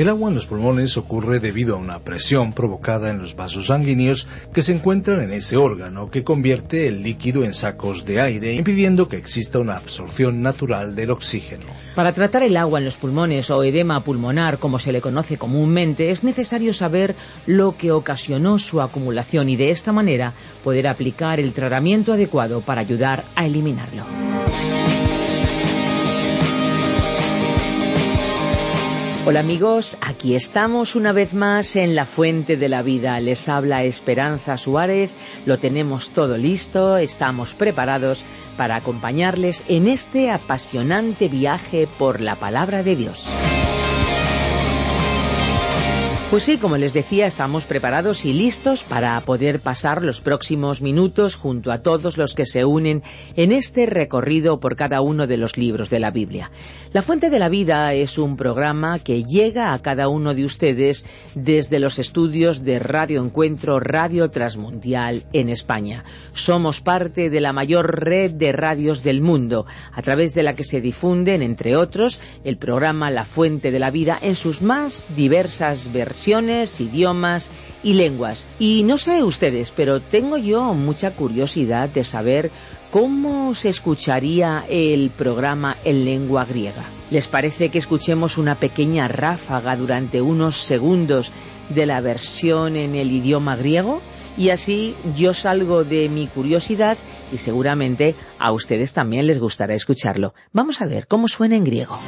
El agua en los pulmones ocurre debido a una presión provocada en los vasos sanguíneos que se encuentran en ese órgano que convierte el líquido en sacos de aire, impidiendo que exista una absorción natural del oxígeno. Para tratar el agua en los pulmones o edema pulmonar, como se le conoce comúnmente, es necesario saber lo que ocasionó su acumulación y de esta manera poder aplicar el tratamiento adecuado para ayudar a eliminarlo. Hola amigos, aquí estamos una vez más en la Fuente de la Vida. Les habla Esperanza Suárez, lo tenemos todo listo, estamos preparados para acompañarles en este apasionante viaje por la palabra de Dios. Pues sí, como les decía, estamos preparados y listos para poder pasar los próximos minutos junto a todos los que se unen en este recorrido por cada uno de los libros de la Biblia. La Fuente de la Vida es un programa que llega a cada uno de ustedes desde los estudios de Radio Encuentro Radio Transmundial en España. Somos parte de la mayor red de radios del mundo, a través de la que se difunden, entre otros, el programa La Fuente de la Vida en sus más diversas versiones idiomas y lenguas. Y no sé ustedes, pero tengo yo mucha curiosidad de saber cómo se escucharía el programa en lengua griega. ¿Les parece que escuchemos una pequeña ráfaga durante unos segundos de la versión en el idioma griego? Y así yo salgo de mi curiosidad y seguramente a ustedes también les gustará escucharlo. Vamos a ver cómo suena en griego.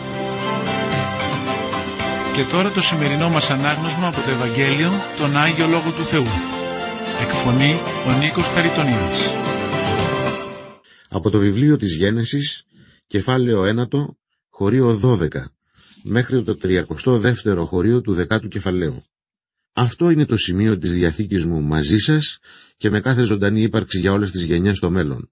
Και τώρα το σημερινό μας ανάγνωσμα από το Ευαγγέλιο, τον Άγιο Λόγο του Θεού. Εκφωνεί ο Νίκος Χαριτονίδης. Από το βιβλίο της Γένεσης, κεφάλαιο 1, χωρίο 12, μέχρι το 32ο χωρίο του 10ου κεφαλαίου. Αυτό είναι το σημείο της Διαθήκης μου μαζί σας και με κάθε ζωντανή ύπαρξη για όλες τις γενιές στο μέλλον.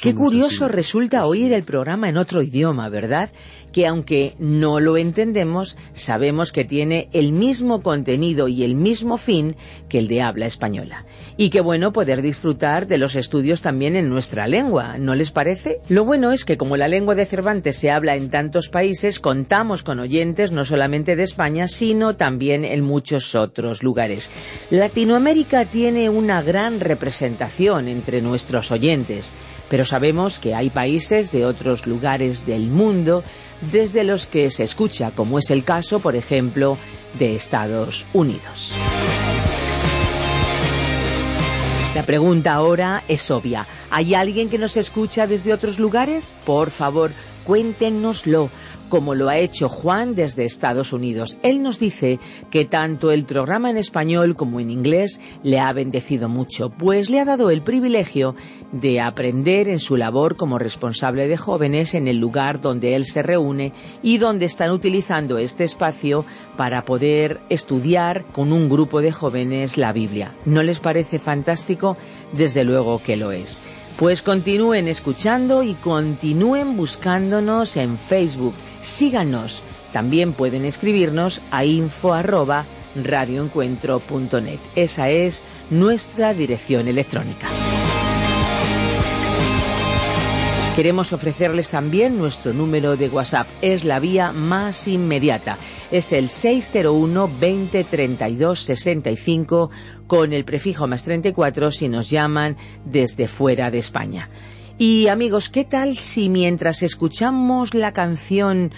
Qué curioso resulta oír el programa en otro idioma, ¿verdad? Que aunque no lo entendemos, sabemos que tiene el mismo contenido y el mismo fin que el de habla española. Y qué bueno poder disfrutar de los estudios también en nuestra lengua, ¿no les parece? Lo bueno es que como la lengua de Cervantes se habla en tantos países, contamos con oyentes no solamente de España, sino también en muchos otros lugares. Latinoamérica tiene una gran representación entre nuestros oyentes pero sabemos que hay países de otros lugares del mundo desde los que se escucha, como es el caso, por ejemplo, de Estados Unidos. La pregunta ahora es obvia. ¿Hay alguien que nos escucha desde otros lugares? Por favor, cuéntenoslo como lo ha hecho Juan desde Estados Unidos. Él nos dice que tanto el programa en español como en inglés le ha bendecido mucho, pues le ha dado el privilegio de aprender en su labor como responsable de jóvenes en el lugar donde él se reúne y donde están utilizando este espacio para poder estudiar con un grupo de jóvenes la Biblia. ¿No les parece fantástico? Desde luego que lo es. Pues continúen escuchando y continúen buscándonos en Facebook. Síganos. También pueden escribirnos a info Esa es nuestra dirección electrónica. Queremos ofrecerles también nuestro número de WhatsApp. Es la vía más inmediata. Es el 601 20 32 65 con el prefijo más 34 si nos llaman desde fuera de España. Y amigos, ¿qué tal si mientras escuchamos la canción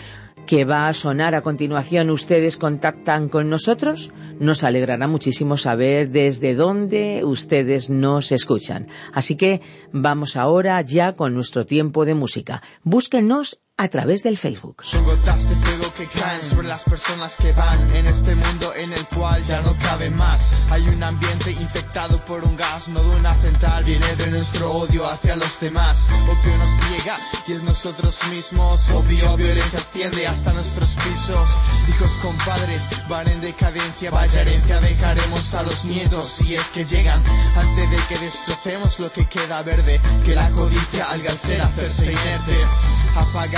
que va a sonar a continuación ustedes contactan con nosotros, nos alegrará muchísimo saber desde dónde ustedes nos escuchan. Así que vamos ahora ya con nuestro tiempo de música. Búsquenos a través del Facebook. Son gotas de fuego que caen sobre las personas que van en este mundo en el cual ya no cabe más. Hay un ambiente infectado por un gas, no de una central, viene de nuestro odio hacia los demás. Opio nos llega y es nosotros mismos. Obvio, violencia extiende hasta nuestros pisos. Hijos con padres van en decadencia, vaya herencia dejaremos a los nietos si es que llegan antes de que destrocemos lo que queda verde. Que la codicia al ser hacerse inerte.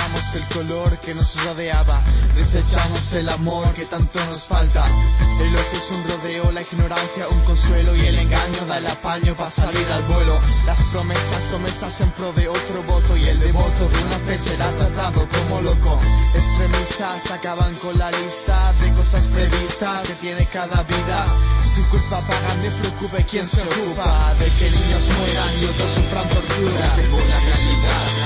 Apagamos el color que nos rodeaba, desechamos el amor que tanto nos falta. El ojo es un rodeo, la ignorancia un consuelo y el engaño da el apaño para salir al vuelo. Las promesas son mesas en pro de otro voto y el devoto de una fe será tratado como loco. Extremistas acaban con la lista de cosas previstas que tiene cada vida. Sin culpa pagan, me preocupe quién se ocupa de que niños mueran y otros sufran tortura. realidad.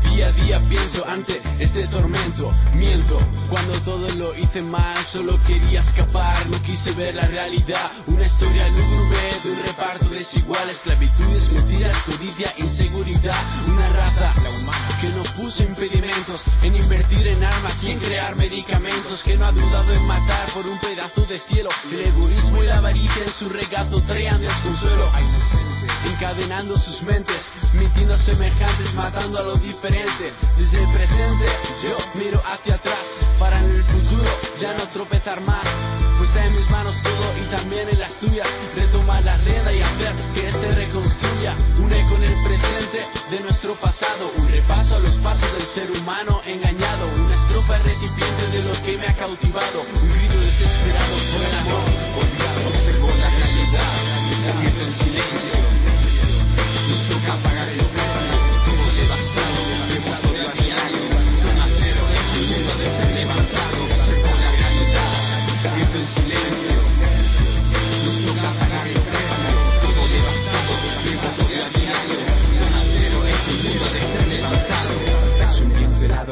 Día a día pienso ante este tormento. Miento, cuando todo lo hice mal, solo quería escapar, no quise ver la realidad. Una historia lúgubre de un reparto desigual, esclavitudes, mentiras, codicia, inseguridad. Una raza, la humana, que no puso impedimentos en invertir en armas y en crear medicamentos, que no ha dudado en matar por un pedazo de cielo. El egoísmo y la avaricia en su regazo traían desconsuelo. Encadenando sus mentes, mintiendo semejantes, matando a lo diferente. Desde el presente yo miro hacia atrás para en el futuro ya no tropezar más. Pues está en mis manos todo y también en las tuyas. Retomar la rienda y hacer que se reconstruya. Un eco en el presente de nuestro pasado. Un repaso a los pasos del ser humano engañado. Una estrofa recipiente de lo que me ha cautivado. Un grito desesperado por el amor. Olvidado, observo la realidad. En silencio.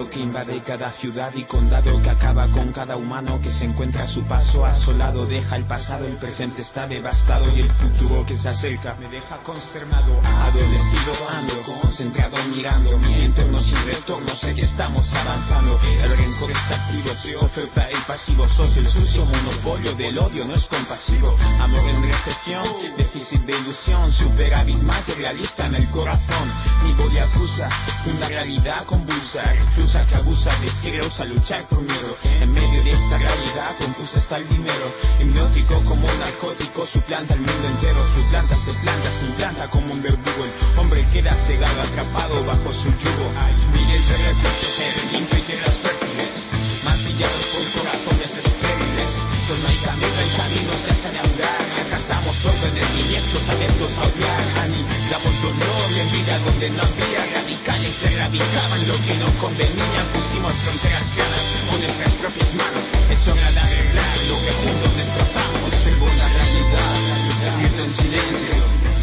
Que invade cada ciudad y condado que acaba con cada humano que se encuentra a su paso asolado. Deja el pasado, el presente está devastado y el futuro que se acerca me deja consternado. Adolecido ando, concentrado mirando mi entorno sin retorno. Sé que estamos avanzando. El rencor está activo, se oferta el pasivo. Sos el sucio monopolio del odio, no es compasivo. Amor en recepción, déficit de ilusión, superávit materialista en el corazón. Mi boli acusa una realidad convulsa, reclusa que abusa de siglos a luchar por miedo. En medio de esta realidad confusa está el dinero, hipnótico como un narcótico, suplanta el mundo entero, su planta se planta, se implanta como un verdugo. El hombre queda cegado, atrapado bajo su yugo. Hay miles de recursos en tierras fértiles, masillados por corazones estériles. No hay camino, el camino se hace andar. Cantamos órdenes, nietos abiertos a odiar. Anidamos dolor y envidia donde no había radicales. Se erradicaban lo que no convenía. Pusimos fronteras claras con nuestras propias manos. Es hora de arreglar lo que juntos destrozamos. Observo la realidad, grito en silencio.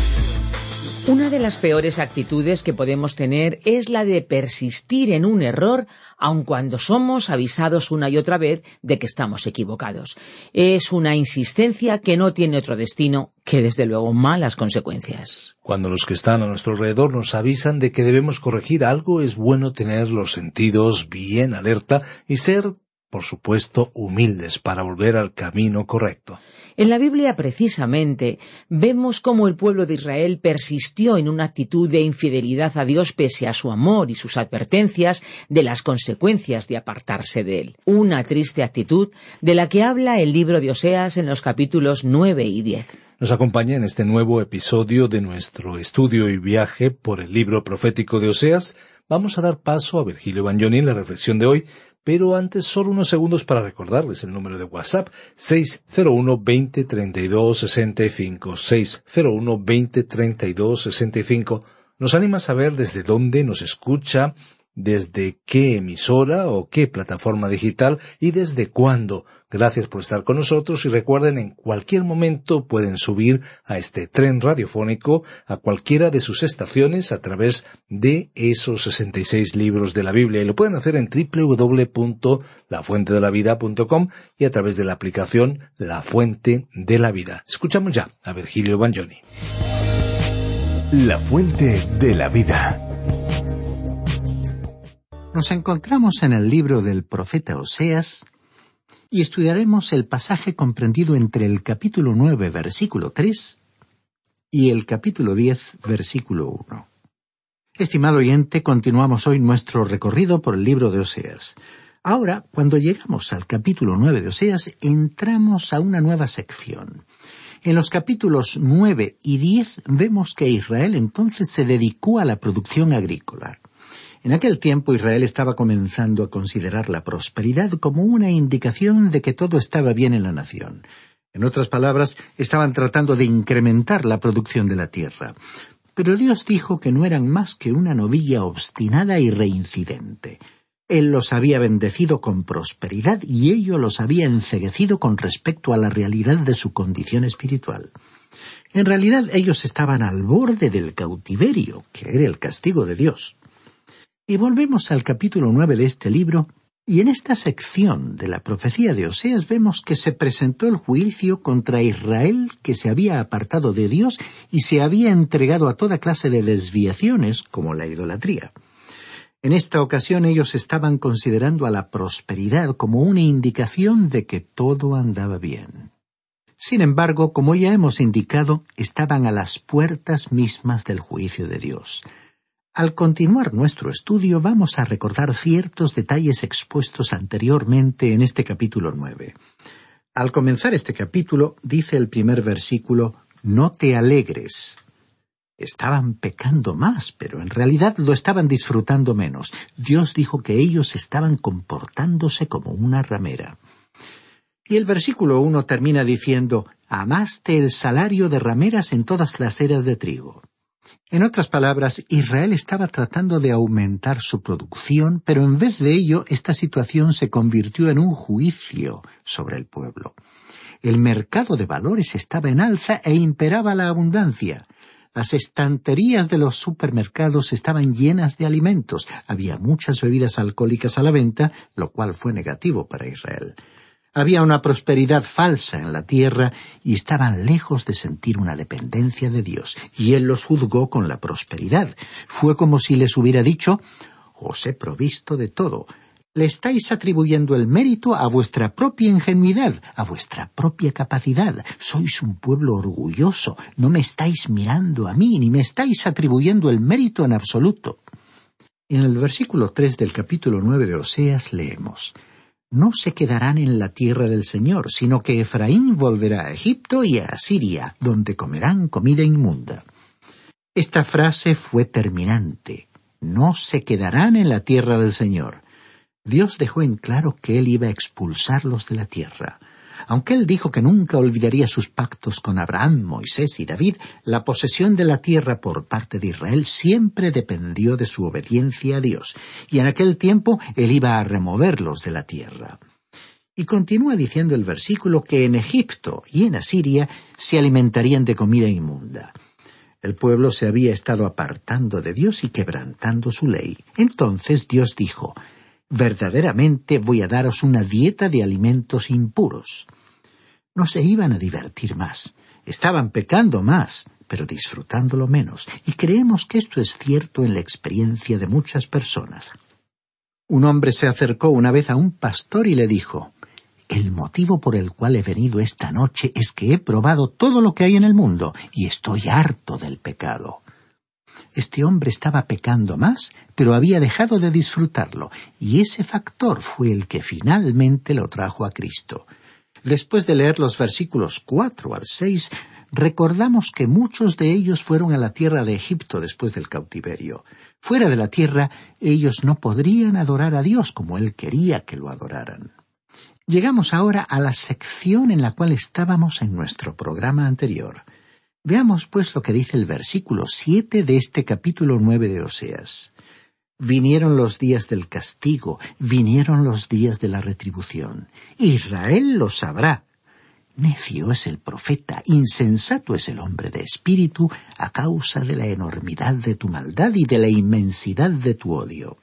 Una de las peores actitudes que podemos tener es la de persistir en un error aun cuando somos avisados una y otra vez de que estamos equivocados. Es una insistencia que no tiene otro destino que desde luego malas consecuencias. Cuando los que están a nuestro alrededor nos avisan de que debemos corregir algo, es bueno tener los sentidos bien alerta y ser, por supuesto, humildes para volver al camino correcto. En la Biblia, precisamente, vemos cómo el pueblo de Israel persistió en una actitud de infidelidad a Dios pese a su amor y sus advertencias de las consecuencias de apartarse de él. Una triste actitud de la que habla el libro de Oseas en los capítulos nueve y diez. Nos acompaña en este nuevo episodio de nuestro estudio y viaje por el libro profético de Oseas. Vamos a dar paso a Virgilio Bagnoni en la reflexión de hoy, pero antes solo unos segundos para recordarles el número de WhatsApp 601 20 32 65 601 20 32 65 nos anima a saber desde dónde nos escucha, desde qué emisora o qué plataforma digital y desde cuándo. Gracias por estar con nosotros y recuerden en cualquier momento pueden subir a este tren radiofónico a cualquiera de sus estaciones a través de esos 66 libros de la Biblia y lo pueden hacer en www.lafuentedelavida.com y a través de la aplicación La Fuente de la Vida. Escuchamos ya a Virgilio Bagnoni. La Fuente de la Vida. Nos encontramos en el libro del profeta Oseas y estudiaremos el pasaje comprendido entre el capítulo 9, versículo 3 y el capítulo 10, versículo 1. Estimado oyente, continuamos hoy nuestro recorrido por el libro de Oseas. Ahora, cuando llegamos al capítulo 9 de Oseas, entramos a una nueva sección. En los capítulos 9 y 10 vemos que Israel entonces se dedicó a la producción agrícola. En aquel tiempo Israel estaba comenzando a considerar la prosperidad como una indicación de que todo estaba bien en la nación. En otras palabras, estaban tratando de incrementar la producción de la tierra. Pero Dios dijo que no eran más que una novilla obstinada y reincidente. Él los había bendecido con prosperidad y ello los había enceguecido con respecto a la realidad de su condición espiritual. En realidad ellos estaban al borde del cautiverio, que era el castigo de Dios. Y volvemos al capítulo nueve de este libro, y en esta sección de la profecía de Oseas vemos que se presentó el juicio contra Israel que se había apartado de Dios y se había entregado a toda clase de desviaciones como la idolatría. En esta ocasión ellos estaban considerando a la prosperidad como una indicación de que todo andaba bien. Sin embargo, como ya hemos indicado, estaban a las puertas mismas del juicio de Dios. Al continuar nuestro estudio vamos a recordar ciertos detalles expuestos anteriormente en este capítulo nueve. Al comenzar este capítulo dice el primer versículo No te alegres. Estaban pecando más, pero en realidad lo estaban disfrutando menos. Dios dijo que ellos estaban comportándose como una ramera. Y el versículo uno termina diciendo Amaste el salario de rameras en todas las eras de trigo. En otras palabras, Israel estaba tratando de aumentar su producción, pero en vez de ello, esta situación se convirtió en un juicio sobre el pueblo. El mercado de valores estaba en alza e imperaba la abundancia. Las estanterías de los supermercados estaban llenas de alimentos, había muchas bebidas alcohólicas a la venta, lo cual fue negativo para Israel. Había una prosperidad falsa en la tierra y estaban lejos de sentir una dependencia de Dios, y Él los juzgó con la prosperidad. Fue como si les hubiera dicho Os he provisto de todo. Le estáis atribuyendo el mérito a vuestra propia ingenuidad, a vuestra propia capacidad. Sois un pueblo orgulloso. No me estáis mirando a mí, ni me estáis atribuyendo el mérito en absoluto. En el versículo tres del capítulo nueve de Oseas leemos no se quedarán en la tierra del Señor, sino que Efraín volverá a Egipto y a Asiria, donde comerán comida inmunda. Esta frase fue terminante. No se quedarán en la tierra del Señor. Dios dejó en claro que Él iba a expulsarlos de la tierra. Aunque él dijo que nunca olvidaría sus pactos con Abraham, Moisés y David, la posesión de la tierra por parte de Israel siempre dependió de su obediencia a Dios, y en aquel tiempo él iba a removerlos de la tierra. Y continúa diciendo el versículo que en Egipto y en Asiria se alimentarían de comida inmunda. El pueblo se había estado apartando de Dios y quebrantando su ley. Entonces Dios dijo, verdaderamente voy a daros una dieta de alimentos impuros. No se iban a divertir más, estaban pecando más, pero disfrutándolo menos, y creemos que esto es cierto en la experiencia de muchas personas. Un hombre se acercó una vez a un pastor y le dijo El motivo por el cual he venido esta noche es que he probado todo lo que hay en el mundo y estoy harto del pecado. Este hombre estaba pecando más, pero había dejado de disfrutarlo, y ese factor fue el que finalmente lo trajo a Cristo. Después de leer los versículos cuatro al seis, recordamos que muchos de ellos fueron a la tierra de Egipto después del cautiverio. Fuera de la tierra, ellos no podrían adorar a Dios como Él quería que lo adoraran. Llegamos ahora a la sección en la cual estábamos en nuestro programa anterior. Veamos pues lo que dice el versículo siete de este capítulo nueve de Oseas. Vinieron los días del castigo, vinieron los días de la retribución. Israel lo sabrá. Necio es el profeta, insensato es el hombre de espíritu, a causa de la enormidad de tu maldad y de la inmensidad de tu odio.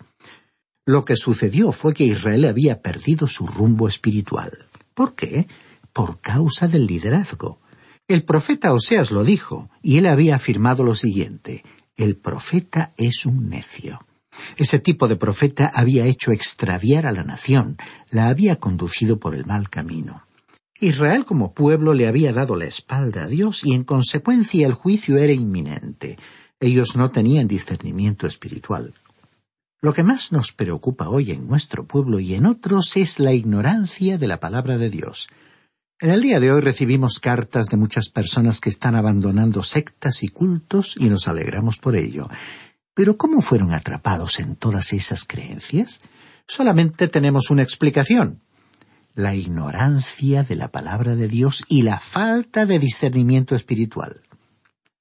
Lo que sucedió fue que Israel había perdido su rumbo espiritual. ¿Por qué? Por causa del liderazgo. El profeta Oseas lo dijo, y él había afirmado lo siguiente el profeta es un necio. Ese tipo de profeta había hecho extraviar a la nación, la había conducido por el mal camino. Israel como pueblo le había dado la espalda a Dios y en consecuencia el juicio era inminente. Ellos no tenían discernimiento espiritual. Lo que más nos preocupa hoy en nuestro pueblo y en otros es la ignorancia de la palabra de Dios. En el día de hoy recibimos cartas de muchas personas que están abandonando sectas y cultos y nos alegramos por ello. Pero ¿cómo fueron atrapados en todas esas creencias? Solamente tenemos una explicación. La ignorancia de la palabra de Dios y la falta de discernimiento espiritual.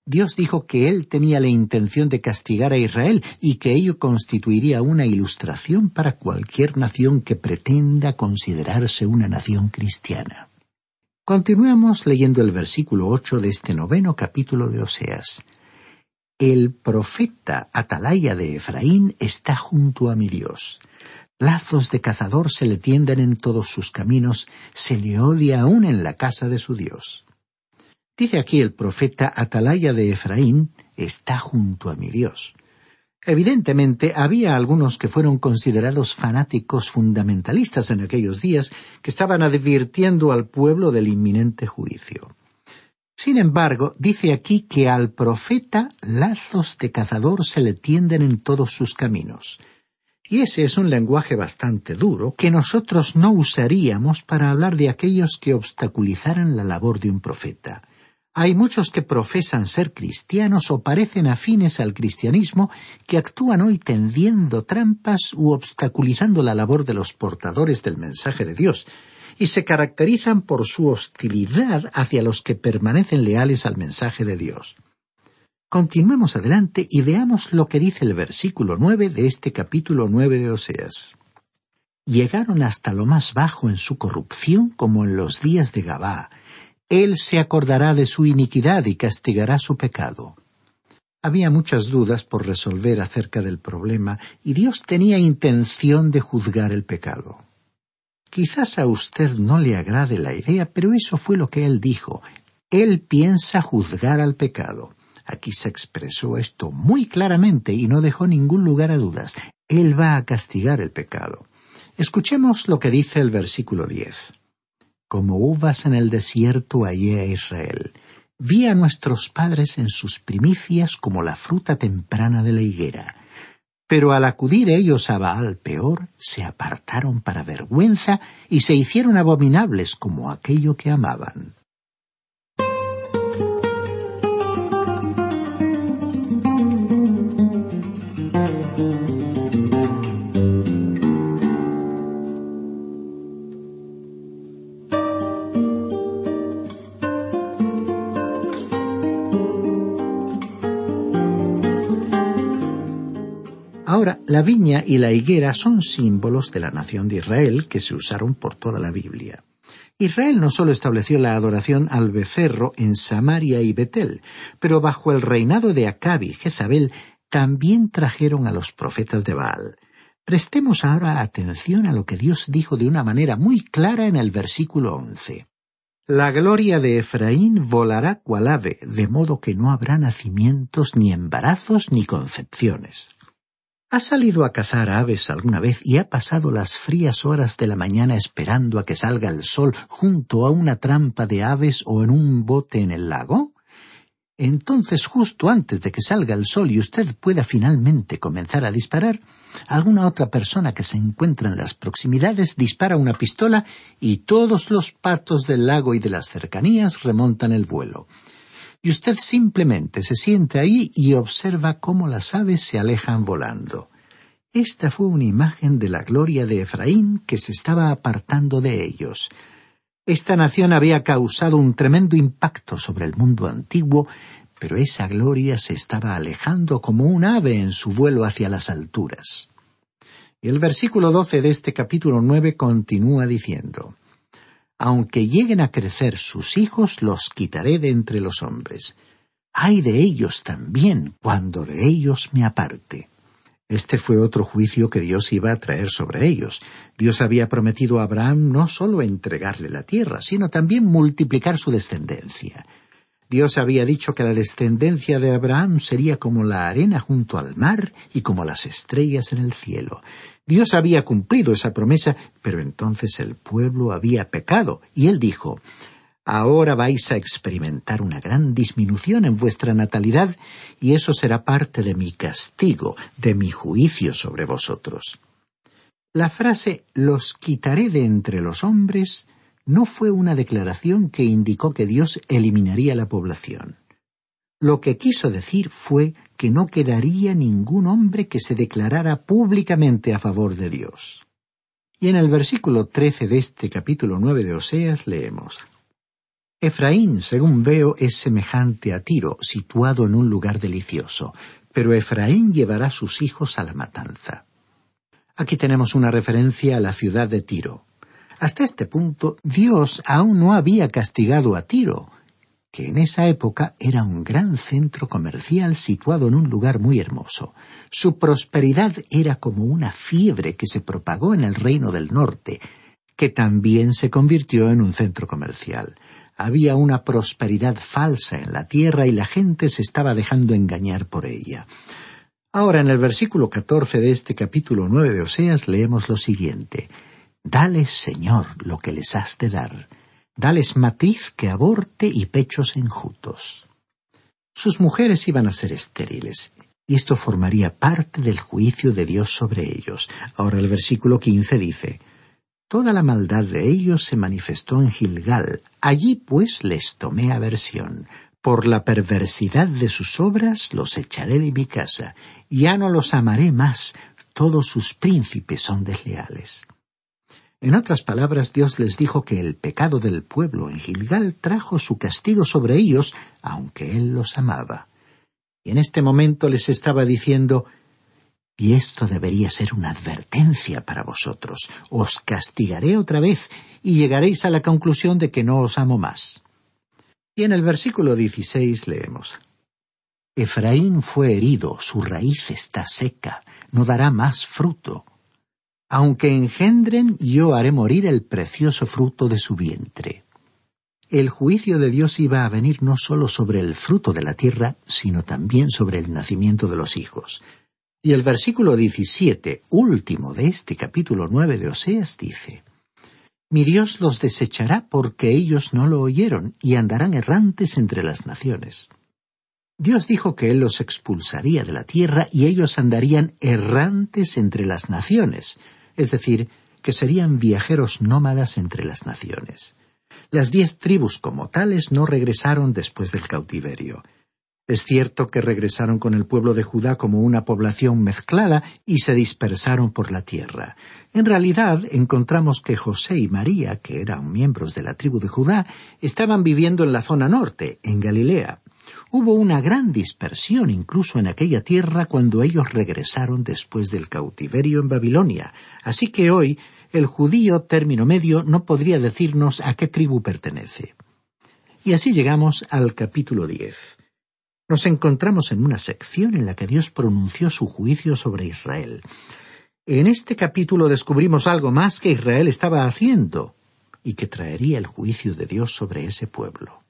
Dios dijo que Él tenía la intención de castigar a Israel y que ello constituiría una ilustración para cualquier nación que pretenda considerarse una nación cristiana. Continuemos leyendo el versículo ocho de este noveno capítulo de Oseas. El profeta Atalaya de Efraín está junto a mi Dios. Lazos de cazador se le tienden en todos sus caminos, se le odia aún en la casa de su Dios. Dice aquí el profeta Atalaya de Efraín está junto a mi Dios. Evidentemente, había algunos que fueron considerados fanáticos fundamentalistas en aquellos días que estaban advirtiendo al pueblo del inminente juicio. Sin embargo, dice aquí que al profeta lazos de cazador se le tienden en todos sus caminos. Y ese es un lenguaje bastante duro que nosotros no usaríamos para hablar de aquellos que obstaculizaran la labor de un profeta. Hay muchos que profesan ser cristianos o parecen afines al cristianismo que actúan hoy tendiendo trampas u obstaculizando la labor de los portadores del mensaje de Dios, y se caracterizan por su hostilidad hacia los que permanecen leales al mensaje de Dios. Continuemos adelante y veamos lo que dice el versículo nueve de este capítulo nueve de Oseas. Llegaron hasta lo más bajo en su corrupción como en los días de Gabá, él se acordará de su iniquidad y castigará su pecado. Había muchas dudas por resolver acerca del problema y Dios tenía intención de juzgar el pecado. Quizás a usted no le agrade la idea, pero eso fue lo que él dijo. Él piensa juzgar al pecado. Aquí se expresó esto muy claramente y no dejó ningún lugar a dudas. Él va a castigar el pecado. Escuchemos lo que dice el versículo diez como uvas en el desierto hallé a Israel. Vi a nuestros padres en sus primicias como la fruta temprana de la higuera. Pero al acudir ellos a Baal peor, se apartaron para vergüenza y se hicieron abominables como aquello que amaban. La viña y la higuera son símbolos de la nación de Israel que se usaron por toda la Biblia. Israel no solo estableció la adoración al becerro en Samaria y Betel, pero bajo el reinado de Acab y Jezabel también trajeron a los profetas de Baal. Prestemos ahora atención a lo que Dios dijo de una manera muy clara en el versículo once. La gloria de Efraín volará cual ave, de modo que no habrá nacimientos, ni embarazos, ni concepciones. ¿Ha salido a cazar aves alguna vez y ha pasado las frías horas de la mañana esperando a que salga el sol junto a una trampa de aves o en un bote en el lago? Entonces, justo antes de que salga el sol y usted pueda finalmente comenzar a disparar, alguna otra persona que se encuentra en las proximidades dispara una pistola y todos los patos del lago y de las cercanías remontan el vuelo y usted simplemente se siente ahí y observa cómo las aves se alejan volando. Esta fue una imagen de la gloria de Efraín que se estaba apartando de ellos. Esta nación había causado un tremendo impacto sobre el mundo antiguo, pero esa gloria se estaba alejando como un ave en su vuelo hacia las alturas. Y el versículo doce de este capítulo nueve continúa diciendo Aunque lleguen a crecer sus hijos, los quitaré de entre los hombres. Hay de ellos también cuando de ellos me aparte. Este fue otro juicio que Dios iba a traer sobre ellos. Dios había prometido a Abraham no sólo entregarle la tierra, sino también multiplicar su descendencia. Dios había dicho que la descendencia de Abraham sería como la arena junto al mar y como las estrellas en el cielo. Dios había cumplido esa promesa, pero entonces el pueblo había pecado, y él dijo, Ahora vais a experimentar una gran disminución en vuestra natalidad, y eso será parte de mi castigo, de mi juicio sobre vosotros. La frase los quitaré de entre los hombres no fue una declaración que indicó que Dios eliminaría la población. Lo que quiso decir fue que no quedaría ningún hombre que se declarara públicamente a favor de Dios. Y en el versículo trece de este capítulo nueve de Oseas leemos Efraín, según veo, es semejante a Tiro, situado en un lugar delicioso, pero Efraín llevará sus hijos a la matanza. Aquí tenemos una referencia a la ciudad de Tiro. Hasta este punto, Dios aún no había castigado a Tiro, que en esa época era un gran centro comercial situado en un lugar muy hermoso. Su prosperidad era como una fiebre que se propagó en el reino del norte, que también se convirtió en un centro comercial. Había una prosperidad falsa en la tierra y la gente se estaba dejando engañar por ella. Ahora en el versículo catorce de este capítulo nueve de Oseas leemos lo siguiente Dales, Señor, lo que les has de dar. Dales matiz que aborte y pechos enjutos. Sus mujeres iban a ser estériles, y esto formaría parte del juicio de Dios sobre ellos. Ahora el versículo quince dice Toda la maldad de ellos se manifestó en Gilgal. Allí pues les tomé aversión. Por la perversidad de sus obras los echaré de mi casa. Ya no los amaré más. Todos sus príncipes son desleales. En otras palabras, Dios les dijo que el pecado del pueblo en Gilgal trajo su castigo sobre ellos, aunque Él los amaba. Y en este momento les estaba diciendo, y esto debería ser una advertencia para vosotros, os castigaré otra vez, y llegaréis a la conclusión de que no os amo más. Y en el versículo 16 leemos, Efraín fue herido, su raíz está seca, no dará más fruto aunque engendren, yo haré morir el precioso fruto de su vientre. El juicio de Dios iba a venir no sólo sobre el fruto de la tierra, sino también sobre el nacimiento de los hijos. Y el versículo 17, último de este capítulo nueve de Oseas, dice, Mi Dios los desechará porque ellos no lo oyeron y andarán errantes entre las naciones. Dios dijo que Él los expulsaría de la tierra y ellos andarían errantes entre las naciones, es decir, que serían viajeros nómadas entre las naciones. Las diez tribus como tales no regresaron después del cautiverio. Es cierto que regresaron con el pueblo de Judá como una población mezclada y se dispersaron por la tierra. En realidad encontramos que José y María, que eran miembros de la tribu de Judá, estaban viviendo en la zona norte, en Galilea. Hubo una gran dispersión incluso en aquella tierra cuando ellos regresaron después del cautiverio en Babilonia, así que hoy el judío término medio no podría decirnos a qué tribu pertenece. Y así llegamos al capítulo diez. Nos encontramos en una sección en la que Dios pronunció su juicio sobre Israel. En este capítulo descubrimos algo más que Israel estaba haciendo y que traería el juicio de Dios sobre ese pueblo.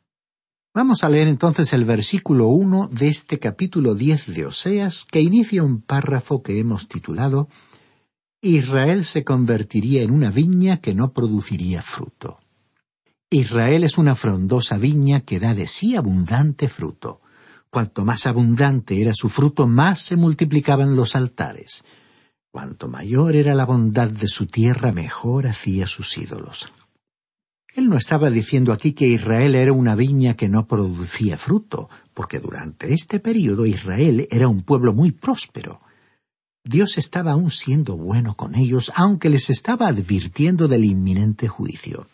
Vamos a leer entonces el versículo uno de este capítulo diez de Oseas, que inicia un párrafo que hemos titulado Israel se convertiría en una viña que no produciría fruto. Israel es una frondosa viña que da de sí abundante fruto. Cuanto más abundante era su fruto, más se multiplicaban los altares. Cuanto mayor era la bondad de su tierra, mejor hacía sus ídolos. Él no estaba diciendo aquí que Israel era una viña que no producía fruto, porque durante este período Israel era un pueblo muy próspero. Dios estaba aún siendo bueno con ellos, aunque les estaba advirtiendo del inminente juicio.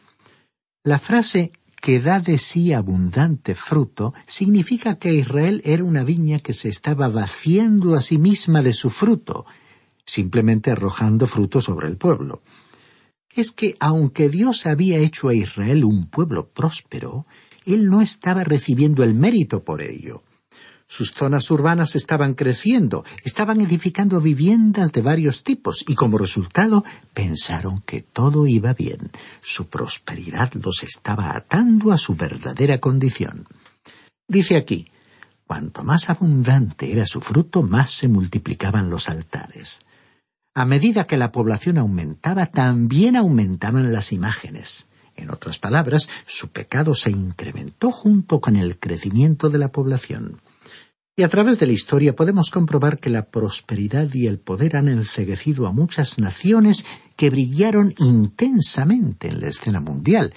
La frase que da de sí abundante fruto significa que Israel era una viña que se estaba vaciando a sí misma de su fruto, simplemente arrojando fruto sobre el pueblo. Es que aunque Dios había hecho a Israel un pueblo próspero, él no estaba recibiendo el mérito por ello. Sus zonas urbanas estaban creciendo, estaban edificando viviendas de varios tipos y como resultado pensaron que todo iba bien. Su prosperidad los estaba atando a su verdadera condición. Dice aquí, cuanto más abundante era su fruto, más se multiplicaban los altares. A medida que la población aumentaba, también aumentaban las imágenes. En otras palabras, su pecado se incrementó junto con el crecimiento de la población. Y a través de la historia podemos comprobar que la prosperidad y el poder han enceguecido a muchas naciones que brillaron intensamente en la escena mundial,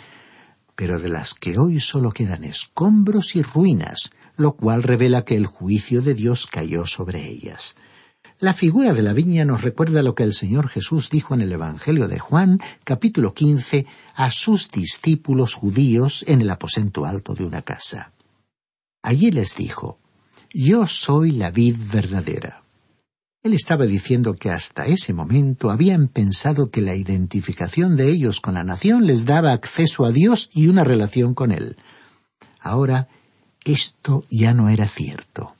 pero de las que hoy solo quedan escombros y ruinas, lo cual revela que el juicio de Dios cayó sobre ellas. La figura de la viña nos recuerda lo que el Señor Jesús dijo en el Evangelio de Juan, capítulo quince, a sus discípulos judíos en el aposento alto de una casa. Allí les dijo, yo soy la vid verdadera. Él estaba diciendo que hasta ese momento habían pensado que la identificación de ellos con la nación les daba acceso a Dios y una relación con Él. Ahora, esto ya no era cierto.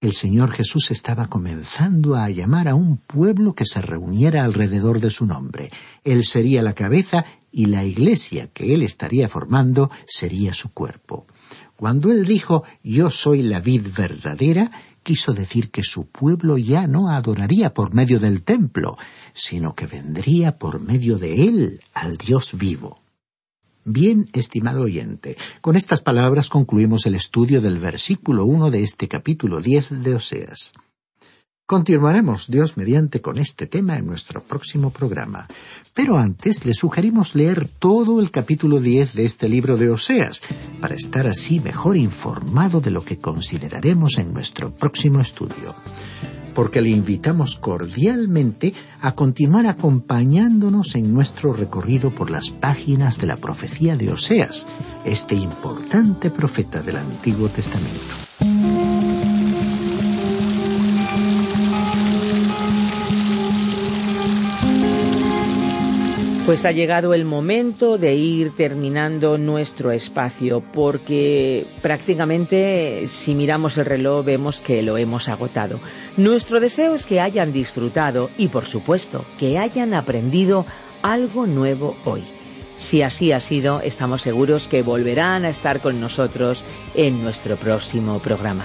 El Señor Jesús estaba comenzando a llamar a un pueblo que se reuniera alrededor de su nombre. Él sería la cabeza y la iglesia que Él estaría formando sería su cuerpo. Cuando él dijo Yo soy la vid verdadera, quiso decir que su pueblo ya no adoraría por medio del templo, sino que vendría por medio de él al Dios vivo. Bien, estimado oyente, con estas palabras concluimos el estudio del versículo uno de este capítulo diez de Oseas. Continuaremos, Dios mediante, con este tema en nuestro próximo programa. Pero antes le sugerimos leer todo el capítulo 10 de este libro de Oseas, para estar así mejor informado de lo que consideraremos en nuestro próximo estudio. Porque le invitamos cordialmente a continuar acompañándonos en nuestro recorrido por las páginas de la profecía de Oseas, este importante profeta del Antiguo Testamento. Pues ha llegado el momento de ir terminando nuestro espacio porque prácticamente si miramos el reloj vemos que lo hemos agotado. Nuestro deseo es que hayan disfrutado y por supuesto que hayan aprendido algo nuevo hoy. Si así ha sido, estamos seguros que volverán a estar con nosotros en nuestro próximo programa.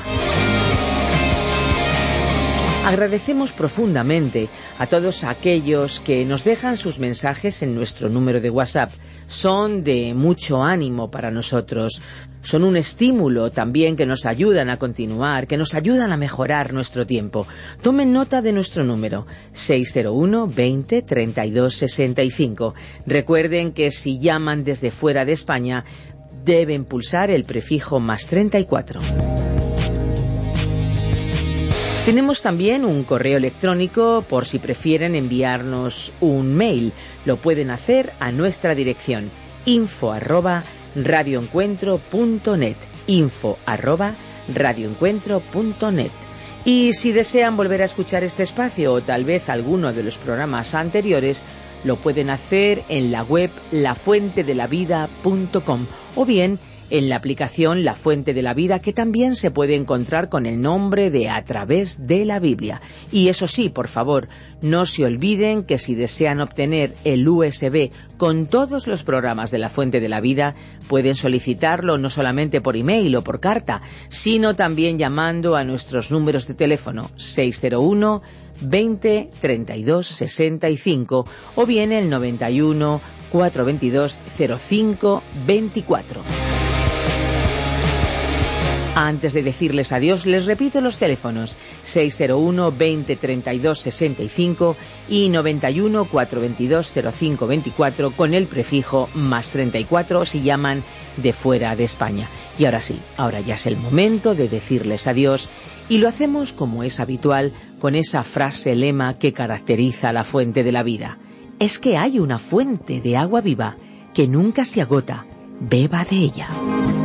Agradecemos profundamente a todos aquellos que nos dejan sus mensajes en nuestro número de WhatsApp. Son de mucho ánimo para nosotros. Son un estímulo también que nos ayudan a continuar, que nos ayudan a mejorar nuestro tiempo. Tomen nota de nuestro número 601 20 32 65. Recuerden que si llaman desde fuera de España deben pulsar el prefijo más 34. Tenemos también un correo electrónico por si prefieren enviarnos un mail. Lo pueden hacer a nuestra dirección info arroba radioencuentro.net info radioencuentro.net y si desean volver a escuchar este espacio o tal vez alguno de los programas anteriores, lo pueden hacer en la web lafuentedelavida.com o bien en la aplicación La Fuente de la Vida, que también se puede encontrar con el nombre de A través de la Biblia. Y eso sí, por favor, no se olviden que si desean obtener el USB con todos los programas de La Fuente de la Vida, pueden solicitarlo no solamente por email o por carta, sino también llamando a nuestros números de teléfono 601 20 32 65 o bien el 91 422 05 24. Antes de decirles adiós, les repito los teléfonos 601 20 32 65 y 91 422 05 24 con el prefijo más 34 si llaman de fuera de España. Y ahora sí, ahora ya es el momento de decirles adiós y lo hacemos como es habitual con esa frase lema que caracteriza la fuente de la vida. Es que hay una fuente de agua viva que nunca se agota beba de ella.